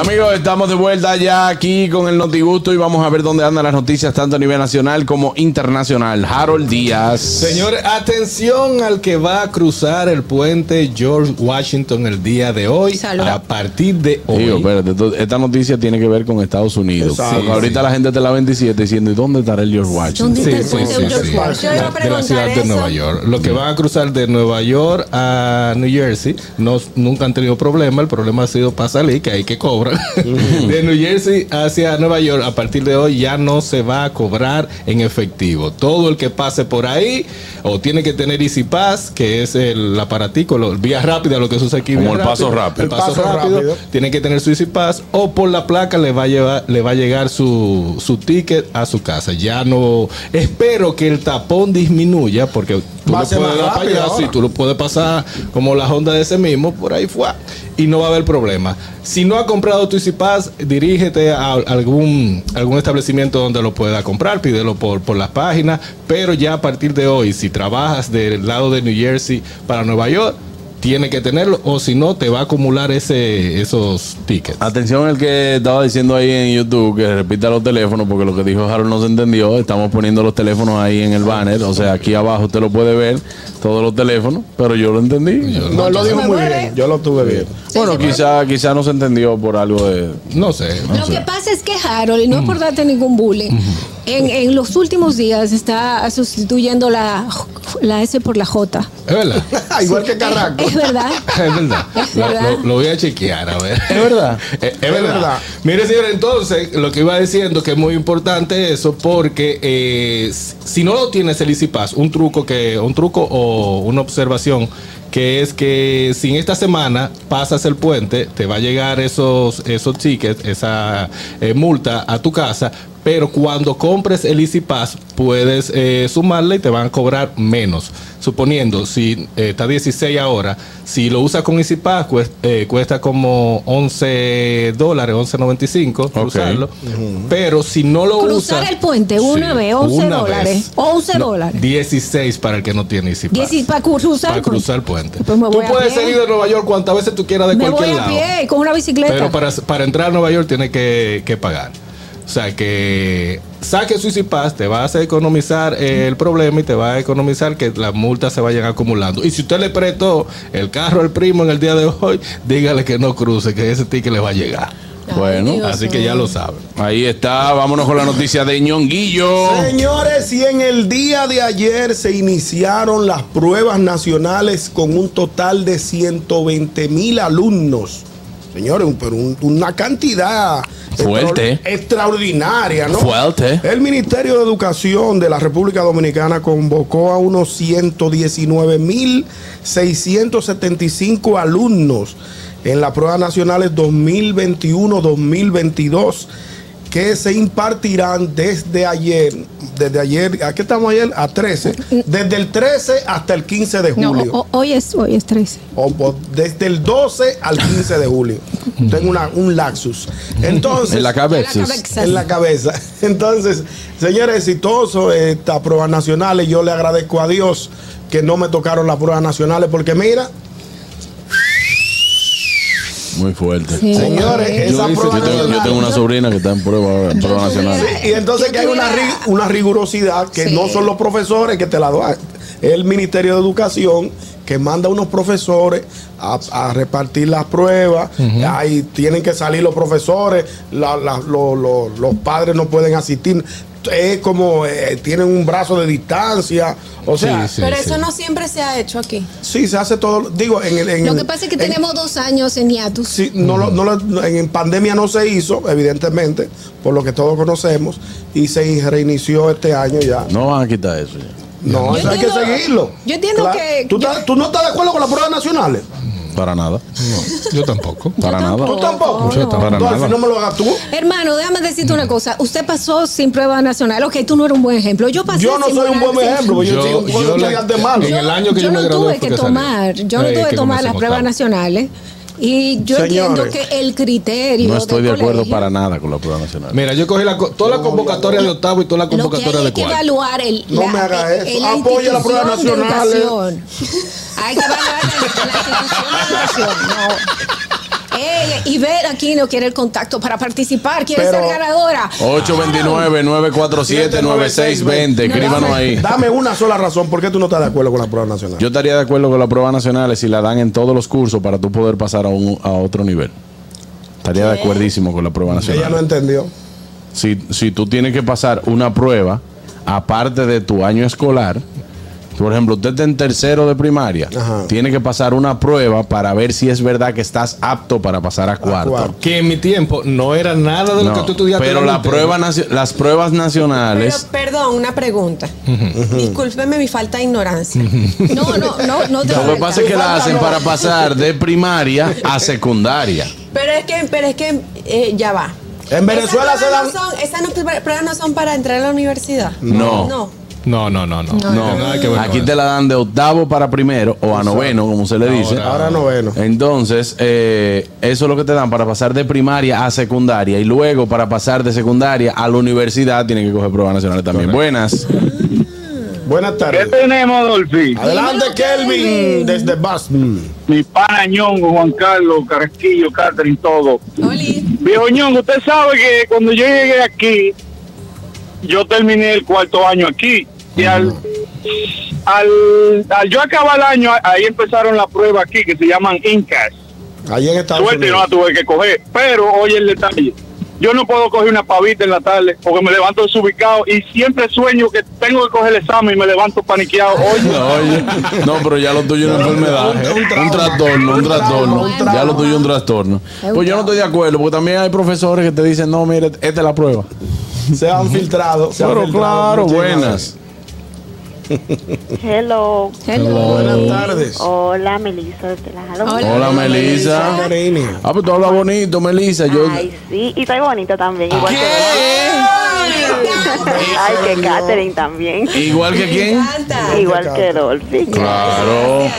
Amigos, estamos de vuelta ya aquí con el Notigusto y vamos a ver dónde andan las noticias tanto a nivel nacional como internacional. Harold Díaz. Señores, atención al que va a cruzar el puente George Washington el día de hoy. Salud. A partir de hoy. Digo, espérate, esto- esta noticia tiene que ver con Estados Unidos. Ahorita la gente te la 27 diciendo, ¿y dónde estará el George Washington? ¿Dónde Sí, está el sí, de George sí. Washington? Yo iba a De la ciudad de. Nueva York. Lo que van a cruzar de Nueva York a New Jersey no, nunca han tenido problema. El problema ha sido para salir, que hay que cobrar. De New Jersey hacia Nueva York, a partir de hoy ya no se va a cobrar en efectivo. Todo el que pase por ahí o tiene que tener Easy Pass, que es el aparatico, lo, vía rápida, lo que se usa aquí. Como el paso rápido. El paso, El paso rápido, rápido. Tiene que tener su Easy Pass o por la placa le va a llevar, le va a llegar su, su ticket a su casa. Ya no espero que el tapón disminuya porque tú Va ser puedes más dar para rápido allá, sí, tú lo puedes pasar como la Honda de ese mismo, por ahí fue. Y no va a haber problema. Si no ha comprado tu Easy Pass, dirígete a algún, algún establecimiento donde lo pueda comprar, pídelo por, por las páginas, pero ya a partir de hoy, si trabajas del lado de New Jersey para Nueva York, tiene que tenerlo o si no te va a acumular ese esos tickets. Atención el que estaba diciendo ahí en YouTube que repita los teléfonos porque lo que dijo Harold no se entendió. Estamos poniendo los teléfonos ahí en el banner. O sea, aquí abajo usted lo puede ver, todos los teléfonos, pero yo lo entendí. No, lo dijo muy bien. Yo lo tuve bien. bueno, quizá, quizá no se entendió por algo de... No sé. no Lo sé. que pasa es que Harold, y no es por darte ningún bullying, en, en los últimos días está sustituyendo la, la S por la J. Es verdad. Igual que Carraco. Es verdad. Es verdad. Es Lo, verdad. lo- lo voy a chequear, a ver. ¿Es verdad? Es, es verdad. verdad. Mire, señor, entonces, lo que iba diciendo que es muy importante eso, porque eh, si no lo tienes el Pass, un truco que, un truco o una observación que es que si en esta semana pasas el puente, te va a llegar esos, esos tickets, esa eh, multa a tu casa, pero cuando compres el Easy Pass puedes eh, sumarle y te van a cobrar menos. Suponiendo, si eh, está 16 ahora, si lo usas con Easy Pass cuesta, eh, cuesta como 11 dólares, 11.95 cruzarlo. Pero si no lo Cruzar usas... el puente una vez, 11 una dólares. vez. 11 No, dólares. 16 para el que no tiene Easy Pass. 16 para cruzar Para el puente. cruzar el puente. Pues tú voy puedes salir de Nueva York cuantas veces tú quieras de Me voy cualquier a lado. pie con una bicicleta. Pero para, para entrar a Nueva York tiene que, que pagar. O sea que saque su Easy Pass, te va a hacer economizar el problema y te va a economizar que las multas se vayan acumulando. Y si usted le prestó el carro al primo en el día de hoy, dígale que no cruce, que ese ticket le va a llegar. Bueno, Dios Así que ya lo saben. ahí está. Vámonos con la noticia de Ñonguillo. Señores, y en el día de ayer se iniciaron las pruebas nacionales con un total de 120 mil alumnos. Señores, un- pero un- una cantidad Fuerte. extra- extraordinaria, ¿no? Fuerte. El Ministerio de Educación de la República Dominicana convocó a unos 119 mil 675 alumnos en las pruebas nacionales 2021-2022 que se impartirán desde ayer, desde ayer, ¿a qué estamos ayer? A 13, desde el 13 hasta el 15 de julio. hoy, es, hoy es 13. O desde el 12 al 15 de julio. Tengo una- un laxus. Entonces, En la cabeza. En la cabeza. en la cabeza. Entonces, señores, exitoso estas pruebas nacionales. Yo le agradezco a Dios que no me tocaron las pruebas nacionales porque mira, Muy fuerte. Sí. señores, Yo esa hice- prueba Yo tengo, yo nacional- tengo una sobrina que está en prueba, ahora, en prueba nacional. Y entonces Yo que hay una, una rigurosidad que Sí. no son los profesores que te la dan. Es el Ministerio de Educación que manda unos profesores a, a repartir las pruebas. Ahí tienen que salir los profesores, la- la- lo- lo- los padres no pueden asistir. Es como eh, tienen un brazo de distancia. O sea, Sí, sí. Pero eso no siempre se ha hecho aquí. sí, se hace todo. Digo, en el. en Lo que pasa es que en- tenemos dos años en hiatus. Sí, no lo- no en pandemia no se hizo, evidentemente, por lo que todos conocemos, y se reinició este año ya. No van a quitar eso. ya. No, eso hay que seguirlo. yo entiendo que- ¿Tú, yo- estás- tú no estás de acuerdo con las pruebas nacionales? Para nada. Yo tampoco. Para nada. ¿Tú tampoco? Yo tampoco. Para Entonces, nada. no me lo hagas tú. Hermano, déjame decirte una cosa. Usted pasó sin prueba nacional. Ok, tú no eres un buen ejemplo. Yo pasé Yo no sin soy un buen ejemplo, porque yo, Yo- con yo le- estudiante malo. en el año que yo me no gradué tuve que tomar, yo no Eh, tuve que tomar las pruebas nacionales. Y yo entiendo que el criterio. No estoy de acuerdo colegio, para nada con la prueba nacional. Mira, yo cogí la, co- toda la convocatoria de octavo y toda la que convocatoria hay de es que cuarto. evaluar el, No me haga el- eso. el- la Apoya de nacionales. educación. Hay que evaluar la, la institución de educación. No. Ey, y ver aquí no quiere el contacto para participar, quiere Pero- ser ganadora. 829-947-9620. Escríbanos ahí. Dame una sola razón por qué tú no estás de acuerdo con la prueba nacional. Yo estaría de acuerdo con las pruebas nacionales si la dan en todos los cursos para tú poder pasar a, un, a otro nivel. Estaría de acuerdísimo con la prueba Ella no nacional. entendió. Si, si tú tienes que pasar una prueba, aparte de tu año escolar, por ejemplo, usted está en tercero de primaria, Ajá. tiene que pasar una prueba para ver si es verdad que estás apto para pasar a cuarto. cuarto. Que en mi tiempo no era nada de lo No, que tú estudiaste. pero la prueba nacio- las pruebas Pero, nacionales perdón, una pregunta. Discúlpeme mi falta de ignorancia. No, no, no, no te Lo que pasa es que la hacen para pasar de primaria a secundaria. Pero es que, pero es que eh, ya va. En Venezuela Esas se dan. no son- Esas no- pruebas no son para entrar a la universidad. No. No. No, no, no, no. No, Nada que ver con aquí te la dan de octavo para primero o a noveno, como se le dice. Ahora. Noveno. Entonces, eh, eso es lo que te dan para pasar de primaria a secundaria y luego para pasar de secundaria a la universidad tienen que coger pruebas nacionales también. Buenas. Buenas ¿Qué tardes. tenemos, Dolphy? Adelante, Kelvin. desde Boston. Mi pana Ñongo, Juan Carlos, Carrasquillo, Catherine, todo. Oli. Viejo Ñongo, usted sabe que cuando yo llegué aquí, yo terminé el cuarto año aquí. Y al, al, al yo acabar el año, ahí empezaron las pruebas aquí que se llaman INCAS. Allí en Estados Suerte y no Unidos. la tuve que coger. Pero oye el detalle. Yo no puedo coger una pavita en la tarde porque me levanto desubicado y siempre sueño que tengo que coger el examen y me levanto paniqueado. Oye, No, oye, no, pero ya lo tuyo es una enfermedad. un Un, trauma. trastorno, un trastorno. Ya lo tuyo es un trastorno. Pues yo no estoy de acuerdo, porque también hay profesores que te dicen, no, mire, esta es la prueba. Se han filtrado. se han Pero filtrado claro, buenas. Hello. Hello. Buenas tardes. Hola, Melissa desde la Jalo. Hola. Hola, Melissa. Ah, pues tú hablas bonito, Melissa. Yo, Ay, sí, y estoy bonita también, igual que Ay, que Katherine también. Igual que quién. Igual que Dolphy. Claro.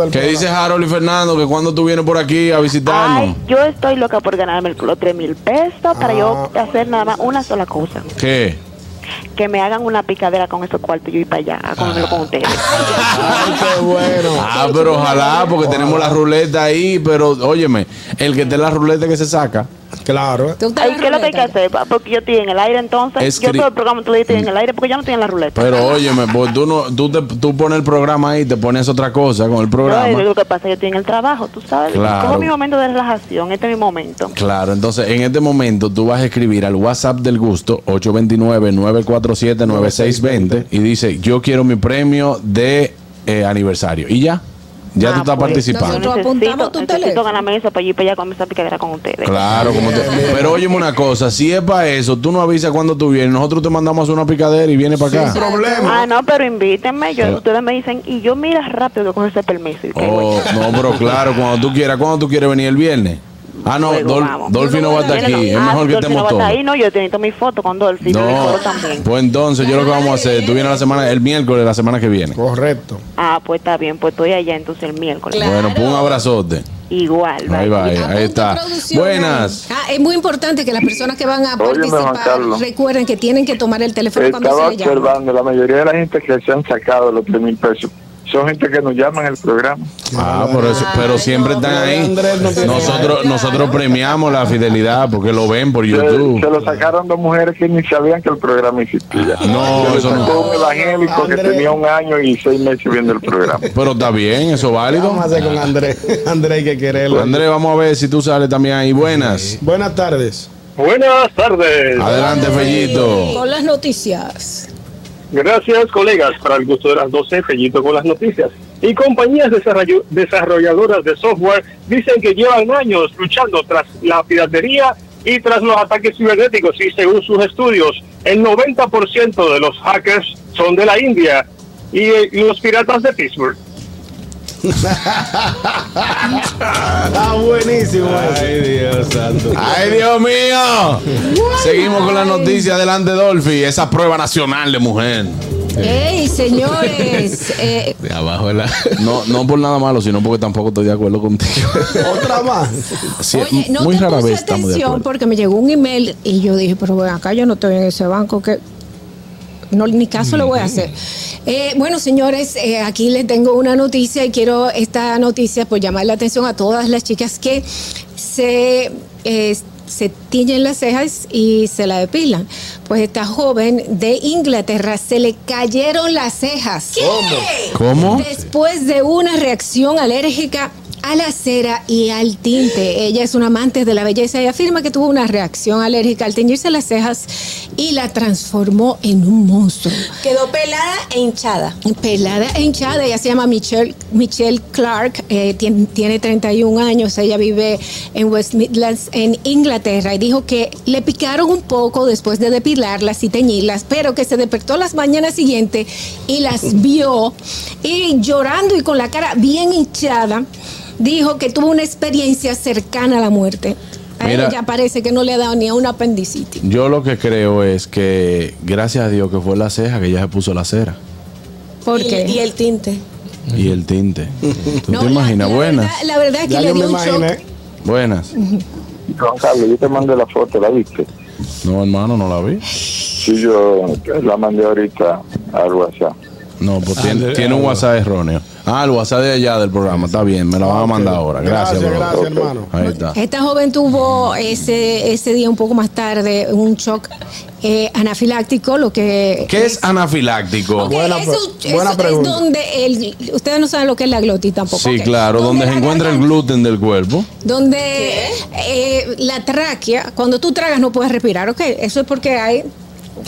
Del ¿Qué dice Harold y Fernando? Que cuando tú vienes por aquí a visitarnos. Ay, yo estoy loca por ganarme los 3 mil pesos para yo hacer nada más una sola cosa. ¿Qué? Que me hagan una picadera con esos cuartos y yo ir para allá a comérmelo con ustedes. Ay, qué bueno. Ah, pero ojalá, porque tenemos la ruleta ahí. Pero, óyeme, el que esté la ruleta que se saca. Claro. ¿Tú ¿qué es lo que hay que hacer? pa? Porque yo estoy en el aire entonces. Escri- Yo todo el programa lo estoy en el aire porque ya no estoy en la ruleta. Pero, óyeme, pues tú, no, tú, te, tú pones el programa ahí, te pones otra cosa con el programa. lo que pasa, yo estoy en el trabajo, tú sabes. Claro. Como mi momento de relajación, este es mi momento. Claro, entonces en este momento tú vas a escribir al WhatsApp del gusto 829-947-9620 y dice yo quiero mi premio de eh, aniversario. Y ya, ya Ah, tú estás pues, participando. Nosotros apuntamos tu teléfono. ganarme eso para ir para allá con esa picadera con ustedes. Claro, como te- pero óyeme una cosa, si es para eso, tú no avisas cuando tú vienes, nosotros te mandamos una picadera y viene para acá. Sin problema. Ah, no, pero invítenme. Yo, Pero- ustedes me dicen, y yo mira rápido que cojo ese permiso. Y Oh, no, pero claro, cuando tú quieras, cuando tú quieres venir el viernes. Ah, no, Luego Dol- vamos. Dolphy no va a estar aquí, es Ah, mejor que Dolphy estemos no todos. ahí, no, yo tengo mi foto con Dolphy, no. mi No, foto también. pues entonces yo lo que vamos a hacer, tú vienes la semana, el miércoles, la semana que viene. Correcto. Ah, pues está bien, pues estoy allá entonces el miércoles. Bueno, pues un abrazote. Igual, Ahí va, ahí, está. Buenas. Ah, es muy importante que las personas que van a Óyeme, participar recuerden que tienen que tomar el teléfono cuando Estaba se les llama. observando, la mayoría de la gente que se han sacado los 3 mil pesos son gente que nos llaman el programa. Ah, por eso, pero siempre están ahí. Andrés no tiene Nosotros, nosotros premiamos la fidelidad porque lo ven por YouTube. se lo sacaron dos mujeres que ni sabían que el programa existía. No, Se eso no. un evangélico que tenía un año y seis meses viendo el programa. Pero está bien, eso es válido. Vamos a hacer con Andrés. Andrés hay que quererlo. Andrés, vamos a ver si tú sales también ahí. Buenas. Buenas tardes. buenas tardes. Adelante, Fellito. Con las noticias. Gracias, colegas. Para el gusto de las 12, Fellito con las noticias. Y compañías desarrolladoras de software dicen que llevan años luchando tras la piratería y tras los ataques cibernéticos. Y según sus estudios, el 90% de los hackers son de la India y, eh, y los piratas de Pittsburgh. Está buenísimo. Ay, Dios santo. ¡Ay, Dios mío! Seguimos con la noticia. Adelante, Dolphy. Esa prueba nacional de mujer. ¡Ey, señores! eh, De abajo de la. No, no por nada malo, sino porque tampoco estoy de acuerdo contigo. Otra más. Sí, Oye, no muy te rara puse vez atención porque me llegó un email y yo dije, pero ven acá yo no estoy en ese banco que no ni caso le voy a hacer. Eh, bueno, señores, eh, aquí les tengo una noticia y quiero esta noticia pues llamar la atención a todas las chicas que se eh, se tiñen las cejas y se la depilan. Pues esta joven de Inglaterra se le cayeron las cejas. ¿Cómo? Después de una reacción alérgica a la cera y al tinte. Ella es una amante de la belleza y afirma que tuvo una reacción alérgica al teñirse las cejas y la transformó en un monstruo. Quedó pelada e hinchada. Pelada e hinchada, ella se llama Michelle, Michelle Clark, eh, tiene, tiene 31 años, ella vive en West Midlands, en Inglaterra, y dijo que le picaron un poco después de depilarlas y teñirlas, pero que se despertó las mañanas siguientes y las vio, y llorando y con la cara bien hinchada, dijo que tuvo una experiencia cercana a la muerte. A Mira. ella parece que no le ha dado ni a una apendicitis. Yo lo que creo es que, gracias a Dios que fue la ceja que ella se puso la cera ¿Por y, qué? y el tinte. y el tinte. ¿Tú No, te la- imaginas? la Buenas. verdad- la verdad es que Ya le dio un shock. imaginé. Buenas. Juan Carlos, yo te mandé la foto, ¿la viste? No, hermano, no la vi. Sí, yo la mandé ahorita al WhatsApp. No, pues tiene, de- tiene un WhatsApp erróneo. Ah, el WhatsApp de allá del programa. Está bien, me la van a mandar ahora. Gracias, Gracias, gracias, hermano. Ahí está. Esta joven tuvo ese, ese día un poco más tarde un shock eh, anafiláctico, lo que... ¿Qué es anafiláctico? Buena eso, pre- buena eso pregunta. es donde el, ustedes no saben lo que es la glotis tampoco. Sí, claro, donde se encuentra el gluten del cuerpo. Donde eh, la tráquea, cuando tú tragas no puedes respirar, ok. Eso es porque hay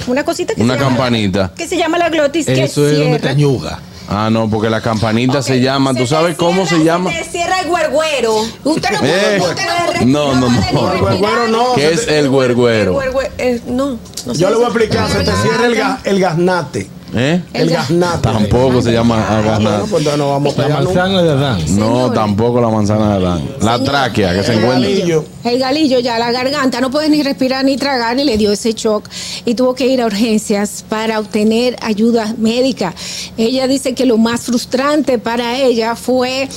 una cosita que Una se llama- campanita. que se llama la glotis que Eso es donde te añuga. Ah, no, porque la campanita se llama. ¿Tú Se sabes cómo se llama? Se te cierra el. Usted no Eh, puede, usted no puede no, no, no. puede ni El güero no. ¿Qué es el güerguero? Guargüe- eh, no, no Yo le voy a explicar, se te cierra el, ga- el gaznate. ¿Eh? El, El ga- gaznate. Tampoco se llama Ah, bueno, pues entonces no vamos a La manzana de Adán. No, Señores. tampoco la manzana de Adán. La Señor, tráquea que se el encuentra. galillo. El galillo ya, la garganta, no puede ni respirar ni tragar y le dio ese shock y tuvo que ir a urgencias para obtener ayuda médica. Ella dice que lo más frustrante para ella fue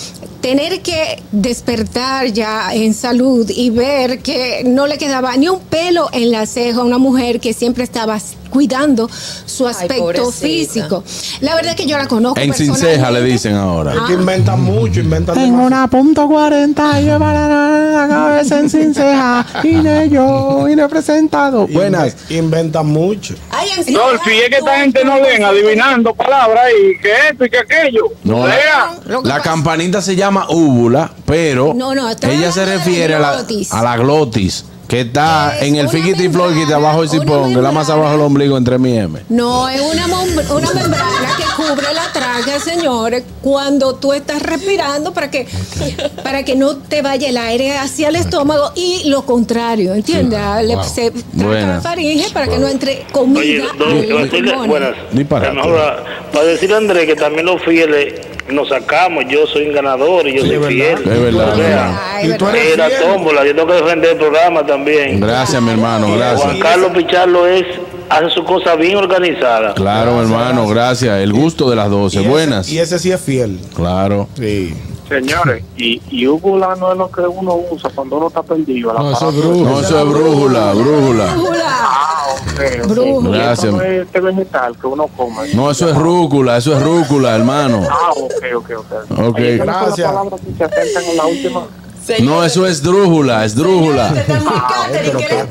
tener que despertar ya en salud y ver que no le quedaba ni un pelo en la ceja a una mujer que siempre estaba cuidando su aspecto pobrecita. físico. La verdad es que yo la conozco. En sin ceja le dicen ahora. Es que inventan mucho, inventan Tengo demasiado. una punto 40 y lleva la, la cabeza en sin ceja. Y de yo, y no he presentado. Buenas. Inve- Inventan mucho. Ay, en Dolphy, es que esta gente no ven adivinando palabras y que esto y que aquello. No, la, la campanita se llama úvula, pero No, no, ella se refiere a la, a la glotis, que está Es en el fiquiti flor que membrana, abajo del una cipón, que la más abajo del ombligo entre mi M. No, es una, una membrana que cubre la tráquea, señores, cuando tú estás respirando para que, para que no te vaya el aire hacia el estómago y lo contrario, ¿entiendes? Le- Wow. Se trata Buena. la faringe para que no entre Oye, comida don, a iba a los decirle, pulmones. buenas. Disparate. Ahora, para decirle a Andrés que también los fieles nos sacamos. Yo soy un ganador y yo soy fiel. Es verdad, O sea, hermano. Ay, Y tú verdad. eres era fiel. tómbola. Yo tengo que defender el programa también. Gracias, mi hermano, Juan gracias. Carlos Pichardo es, hace su cosa bien organizada. Claro, hermano, gracias. El gusto de las 12. Y ese- Buenas. Y ese sí es fiel. Claro. Sí. Señores, y, y Úgula no es lo que uno usa cuando uno está perdido. No, eso es brujo. No, eso es brújula, brújula. Brújula. Ah, ok, ok. Brújula. Gracias. eso no es este vegetal que uno come. No, eso es rúcula, eso es rúcula, hermano. Ah, ok, ok, ok. Ok. Oye, ¿cuáles son Gracias. las palabras que se en la última? No, eso es drújula, es drújula. Usted está muy catering, ¿Qué le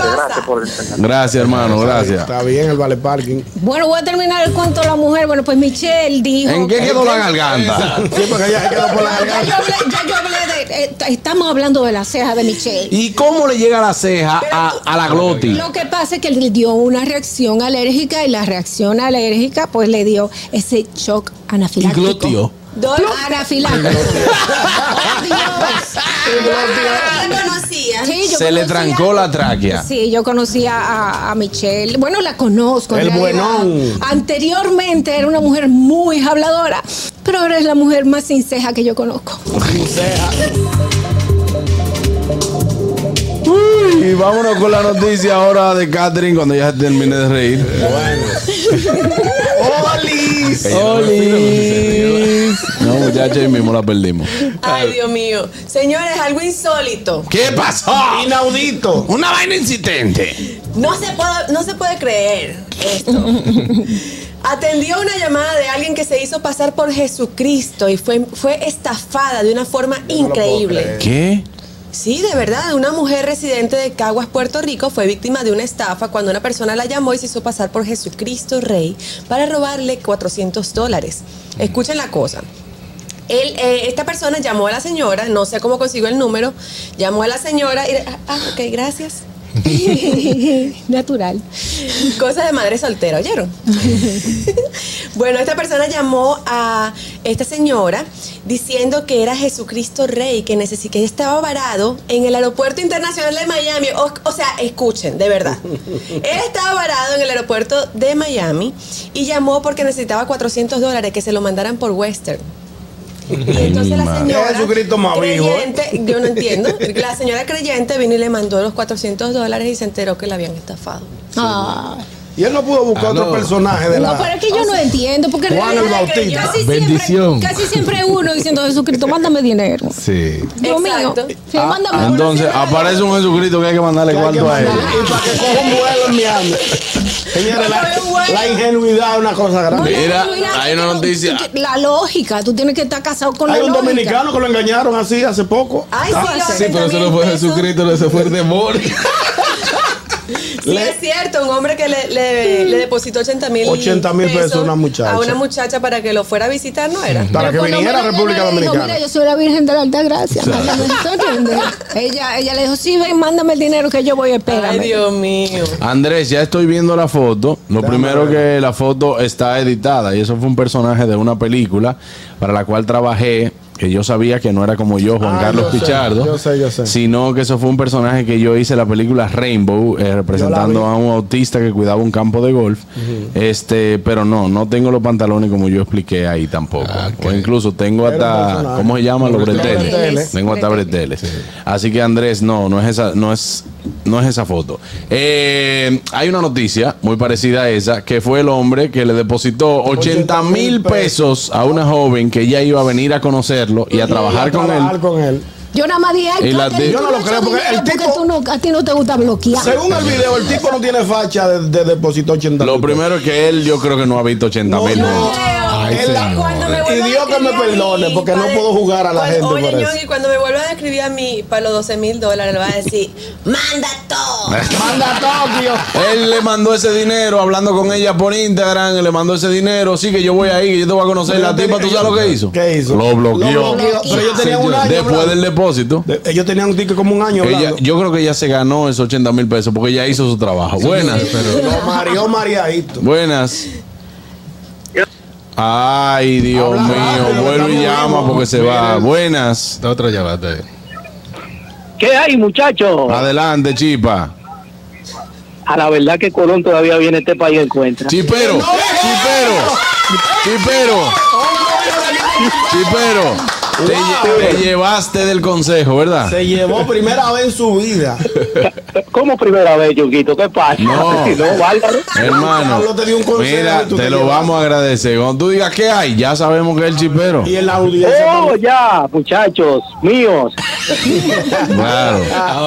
Gracias por hermano, gracias. Está bien el vale parking. Bueno, voy a terminar el cuento de la mujer. Bueno, pues Michelle dijo. ¿En qué quedó la garganta? Sí, porque ya quedó por la Ya yo garganta. hablé, ya yo hablé de. eh, estamos hablando de la ceja de Michelle. ¿Y cómo le llega la ceja a, a la glotis? Lo que pasa es que le dio una reacción alérgica y la reacción alérgica pues le dio ese shock Y anafiláctico. glotio. Dol- Anafiláctico. Dios. Ah. Sí, yo Se le trancó la tráquea. Sí, yo conocía a, a Michelle. Bueno, la conozco. El buenón. Anteriormente era una mujer muy habladora, pero ahora es la mujer más sin ceja que yo conozco. Y vámonos con la noticia ahora de Catherine cuando ya se termine de reír. ¡Oli! Olis. No, muchachos, ahí mismo la perdimos. Ay, Dios mío. Señores, algo insólito. ¿Qué pasó? Inaudito. Una vaina insistente. No se puede, no se puede creer esto. Atendió una llamada de alguien que se hizo pasar por Jesucristo y fue, fue estafada de una forma increíble. ¿Qué? Sí, de verdad, una mujer residente de Caguas, Puerto Rico, fue víctima de una estafa cuando una persona la llamó y se hizo pasar por Jesucristo Rey para robarle 400 dólares. Escuchen la cosa. Él, eh, esta persona llamó a la señora, no sé cómo consiguió el número, llamó a la señora y... Ah, ok, gracias. Natural. Cosa de madre soltera, ¿oyeron? bueno, esta persona llamó a esta señora diciendo que era Jesucristo Rey, que que estaba varado en el aeropuerto internacional de Miami. O, o sea, escuchen, de verdad. Él estaba varado en el aeropuerto de Miami y llamó porque necesitaba 400 dólares que se lo mandaran por Western. Y entonces la señora Jesucristo más vivo, ¿eh? creyente, yo no entiendo, la señora creyente vino y le mandó los 400 dólares y se enteró que la habían estafado. Ah. Y él no pudo buscar Ah, otro no. personaje de No, la. pero es que yo no entiendo, porque Juan el Bautista. casi Bendición. Siempre, casi siempre uno diciendo Jesucristo, mándame dinero. Sí. Dios mío, sí, mándame Entonces, aparece un Jesucristo que hay que mandarle hay cuarto a él. Y para que coja un vuelo en Miami. Señores, la, la ingenuidad es una cosa grande. Mira, No, no, hay una no, noticia. tú- La lógica, tú tienes que estar casado con Hay la un lógica. dominicano que lo engañaron así hace poco. Ay, sí, los Sí, pero eso no 80,000 fue. Jesucristo, eso fue el demonio. Sí, es cierto, un hombre que le, le- le depositó 80 mil 80,000 pesos a una muchacha. A una muchacha para que lo fuera a visitar, ¿no era? Para que Pero viniera a República le dijo, Dominicana. Mira, yo soy la Virgen de la Alta Gracia. mándame", ¿tú entiendes? ella, ella le dijo, sí, ven, mándame el dinero que yo voy a esperar. Ay, Dios mío. Andrés, ya estoy viendo la foto. Lo primero que la foto está editada y eso fue un personaje de una película para la cual trabajé. Que yo sabía que no era como yo, Juan Ah, Carlos yo sé, Pichardo. yo sé, yo sé. Sino que eso fue un personaje que yo hice en la película Rainbow, eh, representando a un autista que cuidaba un campo de golf. Este, pero no, no tengo los pantalones como yo expliqué ahí tampoco. O incluso tengo hasta. ¿cómo se llama? Los Los breteles. breteles. Tengo hasta breteles. Así que Andrés, no, no es esa, no es, no es esa foto. Eh, hay una noticia muy parecida a esa, que fue el hombre que le depositó 80 mil pesos a una joven que ya iba a venir a conocerlo y a trabajar con trabajar él. con él. Yo nada más dije, ay, Yo no lo creo, porque el tipo- tú no, a ti no te gusta bloquear. Según el video, el tipo no tiene facha de, de depósito 80 Lo primero es que él yo creo que no ha visto 80 No, mil. no. Ay, Y Dios que me escribir a perdone, mí porque no para- puedo jugar a la cuando- gente por Oye, eso. Ñongui, cuando me vuelvan a escribir a mí para los 12 mil dólares, le va a decir, manda todo. Manda a Tokio. Él le mandó ese dinero hablando con ella por Instagram, le mandó ese dinero, sí que yo voy ahí, que yo te voy a conocer. La tipa, ¿tú sabes lo que hizo? ¿Qué hizo? Lo bloqueó. Pero ellos tenían un año. Después hablando. del depósito. De- ellos tenían un ticket como un año yo creo que ella se ganó esos 80 mil pesos porque ella hizo su trabajo. Buenas. Lo mareó mareadito. Buenas. Ay, Dios Habla mío. rápido, Vuelve y llama porque se va. Buenas. Otra llamada. ¿Qué hay, muchachos? Adelante, Chipa. A la verdad que Colón todavía viene a este país en cuenta. Chipero. Chipero. Chipero. Chipero. Te, lle- te llevaste del consejo, ¿verdad? Se llevó primera vez en su vida. ¿Cómo primera vez, Yoguito? ¿Qué pasa? No. no Bárbaro. Hermano, Carlos te dio un consejo mira, te te lo vamos a agradecer. Cuando tú digas qué hay, ya sabemos que es el chipero. Y en la audiencia. Oh, ya, muchachos, míos. Claro.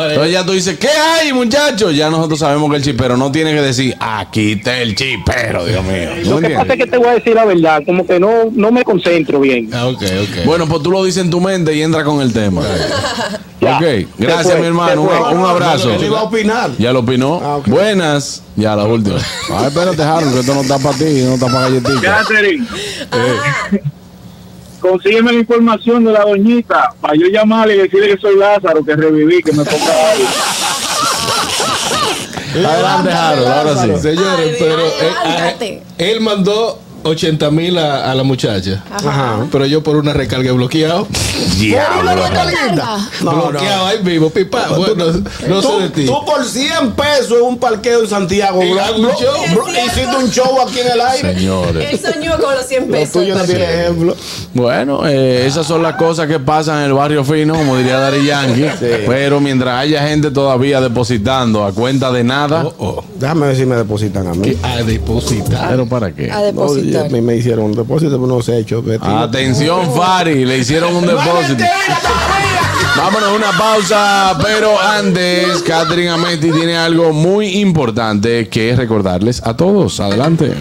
Entonces ya tú dices, ¿qué hay, muchachos? Ya nosotros sabemos que el chipero no tiene que decir, aquí está el chipero, Dios mío. ¿No Lo que pasa es que te voy a decir la verdad, como que no, no me concentro bien. Ah, ok, ok. Bueno, pues tú lo dices en tu mente y entra con el tema. Ya. Ok, gracias, fue, mi hermano. Un, un abrazo. Él iba a opinar. Ya lo opinó. Ah. Buenas. Ya la última. Ay, espérate, Harold, que esto no está para ti, no está para galletita. Catherine, consígueme la información de la doñita para yo llamarle y decirle que soy Lázaro, que reviví, que me ponga algo. Adelante, Harold, ahora sí. Señores, Ay, pero eh, ah, él mandó 80 mil a, a la muchacha. Ajá. Pero yo por una recarga he bloqueado. Diablo. No, no. bloqueado ahí mismo, pipa. Bueno, no sé de Tú, ti. tú por 100 pesos en un parqueo en Santiago, Y bro, bro, hiciste un show aquí en el aire. Él Señores. soñó con los 100 Lo pesos. tuyo no tiene ejemplo. Bueno, eh, esas son las cosas que pasan en el barrio fino, como diría Dari Yankee. Pero mientras haya gente todavía depositando a cuenta de nada, Oh, oh. Déjame ver si me depositan a mí. A depositar. ¿pero para qué? A depositar. Doctor. me, me hicieron un depósito por unos hechos. Betty. Atención, Fari, le hicieron un depósito. Vámonos a una pausa, pero antes, Catherine Ameti tiene algo muy importante que recordarles a todos. Adelante.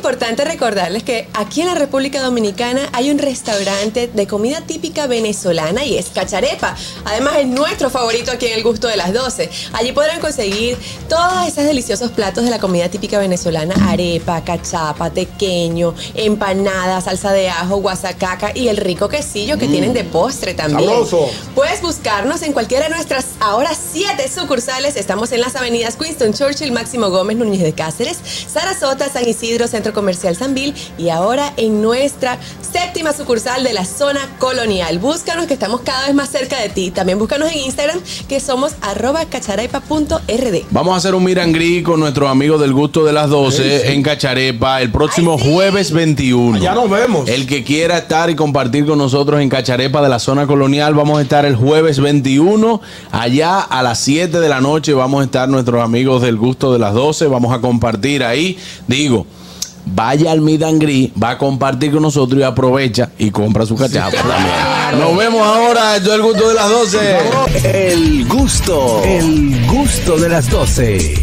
Importante recordarles que aquí en la República Dominicana hay un restaurante de comida típica venezolana y es Cacharepa. Además es nuestro favorito aquí en el gusto de las 12. Allí podrán conseguir todos esos deliciosos platos de la comida típica venezolana. Arepa, cachapa, tequeño, empanada, salsa de ajo, guasacaca y el rico quesillo que tienen de postre también. Sabroso. Puedes buscarnos en cualquiera de nuestras ahora siete sucursales. Estamos en las avenidas Winston Churchill, Máximo Gómez, Núñez de Cáceres, Sarasota, San Isidro, Centro Comercial Sanvil y ahora en nuestra séptima sucursal de la zona colonial. Búscanos que estamos cada vez más cerca de ti. También búscanos en Instagram que somos arroba cacharepa.rd. Vamos a hacer un mirangrí con nuestros amigos del gusto de las 12 en Cacharepa el próximo jueves 21. Ya nos vemos. El que quiera estar y compartir con nosotros en Cacharepa de la zona colonial, vamos a estar el jueves 21. Allá a las 7 de la noche vamos a estar nuestros amigos del gusto de las 12. Vamos a compartir ahí. Digo, vaya al Midangri, va a compartir con nosotros y aprovecha y compra su cachapa también. Nos vemos ahora. Esto es el gusto de las 12. El gusto, el gusto de las 12.